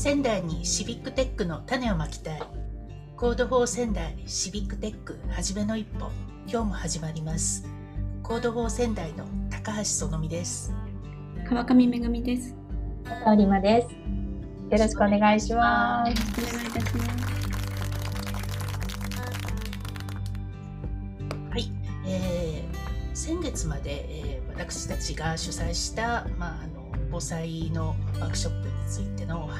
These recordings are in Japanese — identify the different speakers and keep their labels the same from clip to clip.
Speaker 1: 仙台にシビックテックの種をまきたい。コード4仙台シビックテックはじめの一歩。今日も始まります。コード4仙台の高橋そのみです。
Speaker 2: 川上めぐみです。
Speaker 3: 高里真です。よろしくお願いします。
Speaker 2: お願いいたします。
Speaker 1: はい、えー、先月まで、えー、私たちが主催した、まあ、あの防災のワークショップについて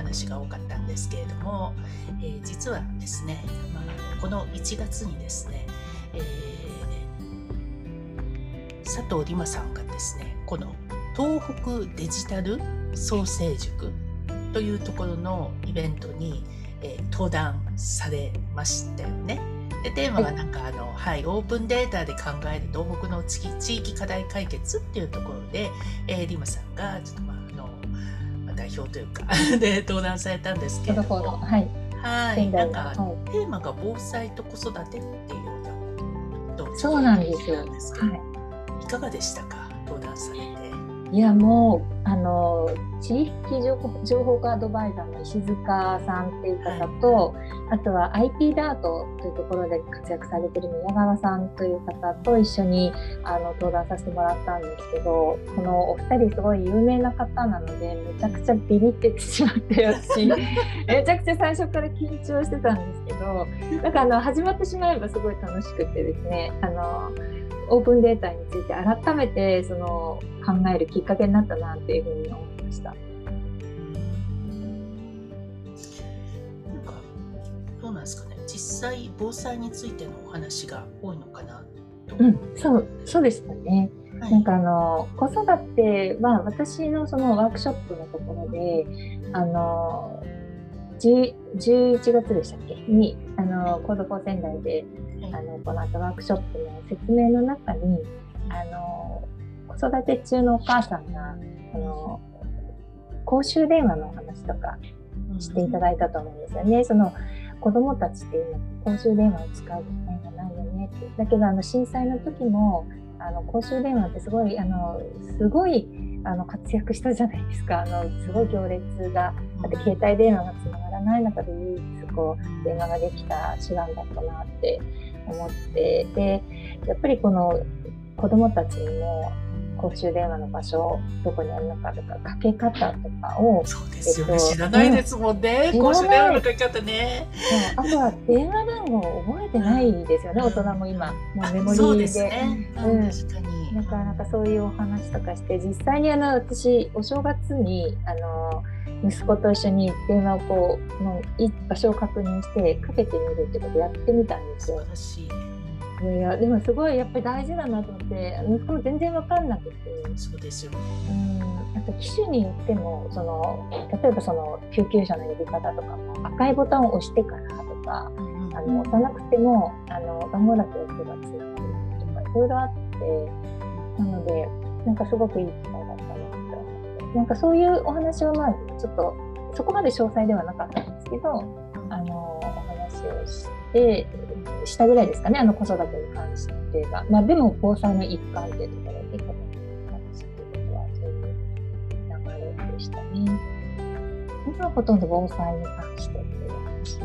Speaker 1: 話が多かったんですけれども、えー、実はですね、まあ、この1月にですね、えー、佐藤里真さんがですねこの東北デジタル創生塾というところのイベントに、えー、登壇されましたよね。でテーマがなんかあの、はい、オープンデータで考える東北の地域課題解決っていうところで、えー、リマさんがちょっとまあ代表というか で登壇されたんですけども。はい。はい。なんか、はい、テーマが防災と子育てっていうよ
Speaker 3: うなそうなんですよ、はい、
Speaker 1: いかがでしたか？登壇されて
Speaker 3: いやもうあの地域情報情報化アドバイザーの石塚さんっていう方と、はい、あとは IP ダートというところで活躍されてる宮川さんという方と一緒にあの登壇させてもらったんですけどこのお二人すごい有名な方なのでめちゃくちゃビビってしまってよし めちゃくちゃ最初から緊張してたんですけどなんかあの始まってしまえばすごい楽しくてですねあのオープンデータについて改めてその考えるきっかけになったなっていうふうに思いました。
Speaker 1: なんかどうなんですかね。実際防災についてのお話が多いのかな
Speaker 3: うん、そうそうでしたね。はい、なんかあの子育ては私のそのワークショップのところであの11月でしたっけ？にあの Code for 仙台であのこの後ワークショップの説明の中にあの子育て中のお母さんがあの公衆電話の話とかしていただいたと思うんですよね。その子供たちって今公衆電話を使う機会がないよねって。だけどあの震災の時もあの公衆電話ってすごいあのすごいあの活躍したじゃないですか。あのすごい行列があって携帯電話がつながらない中で唯一こう電話ができた手段だったなって思ってでやっぱりこの子どもたちにも公衆電話の場所どこにあるのかとかかけ方とかを
Speaker 1: そうですよね、えっと、知らないですもんね、公衆電話のかけ方ね。
Speaker 3: あとは電話番号を覚えてないですよね、大人も今もうメモリーで、ね、うん、確かに。なかなかそういうお話とかして実際にあの私お正月にあの息子と一緒に電話をこうの場所を確認してかけてみるってことやってみたんですよ。いやいやでもすごいやっぱり大事だなと思って息子も全然分かんなくて。
Speaker 1: そうですよ、
Speaker 3: うん。あと機種によってもその例えばその救急車の呼び方とかも赤いボタンを押してからとか、うん、あの押さなくてもあの番号だけ押せばつながるとかいろいろあってなのでなんかすごくいい機会だったなって思って。なんかそういうお話はまあちょっとそこまで詳細ではなかったんですけどあのお話をしてしたぐらいですかね、あの子育てに関してが。まあ、でも防災の一環っていうところで、子育てに関してということは、そういう流れでしたね。今はほとんど防災に関してっていう話。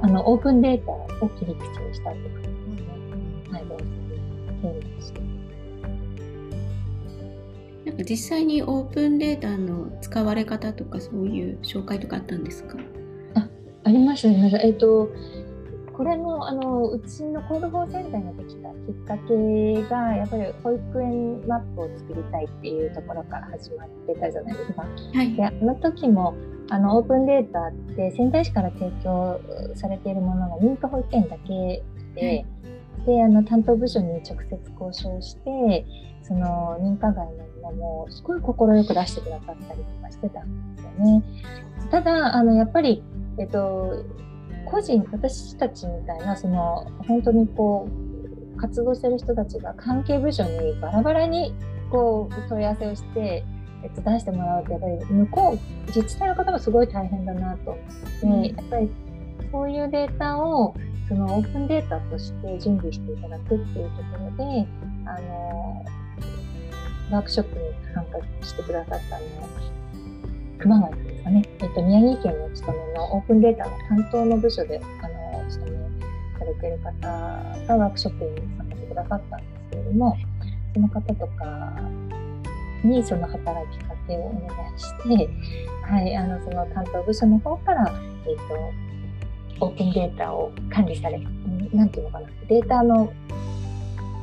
Speaker 3: あの、オープンデータを切り口にしたってことですね。はい、防災にして。
Speaker 2: なんか実際にオープンデータの使われ方とかそういう紹介とかあったんですか？
Speaker 3: あありましたね。えっ、とこれもあのうちのコードフォーセンターができたきっかけがやっぱり保育園マップを作りたいっていうところから始まってたじゃないですか。はい、であの時もあのオープンデータって仙台市から提供されているものが認可保育園だけではい、であの担当部署に直接交渉してその認可外のものもすごい快く出してくださったりとかしてたんですよね。ただあのやっぱりえっと個人私たちみたいなその本当にこう活動してる人たちが関係部署にバラバラにこう問い合わせをして、えっと、出してもらうとやっぱり向こう自治体の方もすごい大変だなと。でやっぱりそういうデータをそのオープンデータとして準備していただくっていうところであのワークショップに参加してくださったの熊谷ですかね、えっと、宮城県のお勤めのオープンデータの担当の部署であのお勤めされている方がワークショップに参加してくださったんですけれどもその方とかにその働きかけをお願いして、はい、あのその担当部署の方から、えっと、オープンデータを管理されなんていうのかなデータの、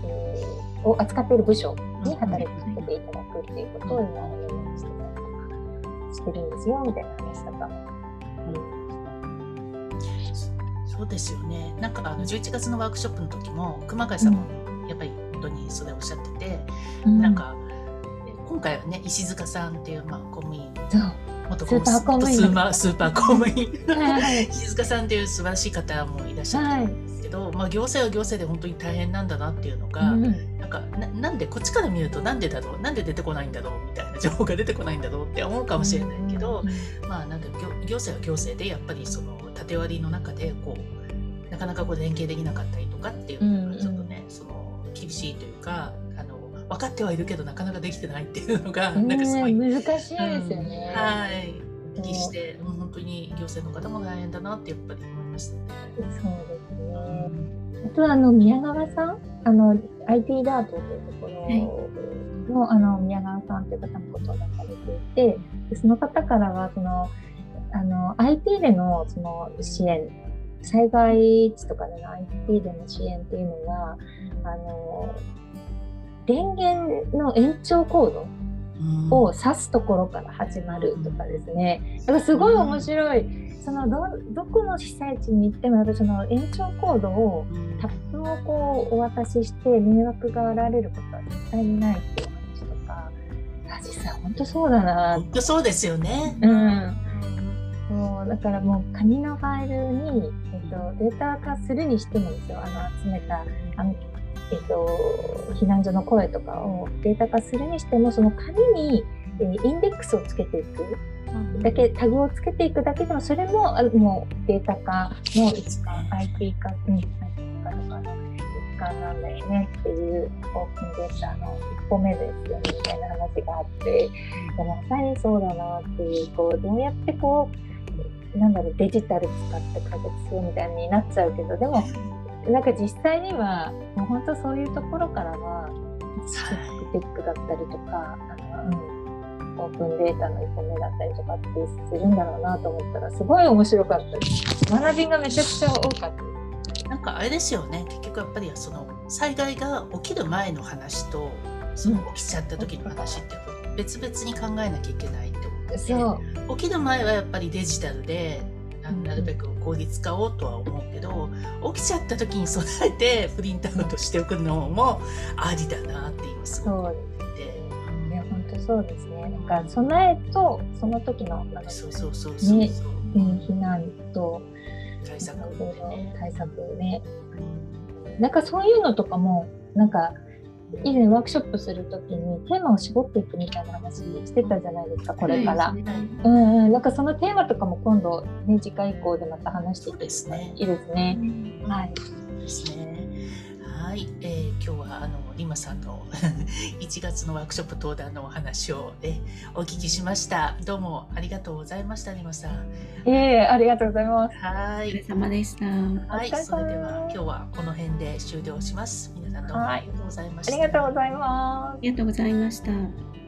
Speaker 3: えー、を扱っている部署に働きかけていただくっていうことを今お願いしてたりとかしてるんですよみたいな話とか。
Speaker 1: そうですよね。なんかあの11月のワークショップの時も熊谷さんもやっぱり本当にそれおっしゃってて、うん、なんか今回はね石塚さんっていう、まあ、公務員。
Speaker 3: 元スーパー公務員。
Speaker 1: スーパー公務員。石塚さんっていう素晴らしい方もいらっしゃるんですけど、はい、まあ、行政は行政で本当に大変なんだなっていうのが、うん、なんかななんでこっちから見るとなんでだろうなんで出てこないんだろうみたいな 情報が出てこないんだろうって思うかもしれないけど、うん、まあなんか行政は行政でやっぱりその縦割りの中でこうなかなかこう連携できなかったりとかっていうのがちょっとね、その厳しいというかあの分かってはいるけどなかなかできてないっていうのが、なんかすごい
Speaker 3: 難しいですよね。
Speaker 1: うん、はいお聞きして、うん、本当に行政の方も大変だなってやっぱり思いましたね。
Speaker 3: そうですね。あとはあの宮川さん、あの IT ダートというところの、はい、あの宮川さんという方もご登壇されていて、でその方からはそのあの IT でのその支援災害地とかでの IT での支援っていうのがあの電源の延長コードを指すところから始まるとかですね。だからすごい面白い。そのどどこの被災地に行ってもやっぱその延長コードをタップをこうお渡しして迷惑が現れることは絶対にないっていう話とか実際本当そうだな
Speaker 1: 本当そうですよね。
Speaker 3: うん。そうだからもう紙のファイルに、えっと、データ化するにしてもですよあの集めたあのえっと、避難所の声とかをデータ化するにしてもその紙に、えー、インデックスをつけていくだけタグをつけていくだけでもそれもあもうデータ化の一環 IT 化、うん、IT 化とかの一環なんだよね。っていうオープンデータの一歩目ですよね。みたいな話があってまさにそうだなっていうこうどうやってこうなんだろうデジタル使って解決するみたいになっちゃうけどでもなんか実際にはもう本当そういうところからはテックだったりとか、あのうん、オープンデータの一歩目だったりとかってするんだろうなと思ったらすごい面白かったです。学びがめちゃくちゃ多かった。
Speaker 1: なんかあれですよね。結局やっぱりその災害が起きる前の話とその起きちゃった時の話って別々に考えなきゃいけないって思って。起きる前はやっぱりデジタルでなるべく効率化をとは思うけど起きちゃった時に備えてプリントアウトしておくのもありだなって今すごく
Speaker 3: そうですね。なんか備えとその時
Speaker 1: のそうそうそうそう。ね、
Speaker 3: 避難と
Speaker 1: 対策
Speaker 3: ね。対策ね。なんかそういうのとかもなんか以前ワークショップするときにテーマを絞っていくみたいな話してたじゃないですかこれから、うんうん、なんかそのテーマとかも今度ね次回以降でまた話していいですね。いいですね、はい。
Speaker 1: ですねはい、えー、今日はあのリマさんの 1月のワークショップ登壇のお話を、ね、お聞きしました。どうもありがとうございました、リマさん。
Speaker 3: ええー、ありがとうございます。
Speaker 1: はい。
Speaker 2: お疲れ様でした。
Speaker 1: はい、それでは今日はこの辺で終了します。皆さんどうもありがとうございました。
Speaker 3: ありがとうございます。あ
Speaker 2: りがとうございました。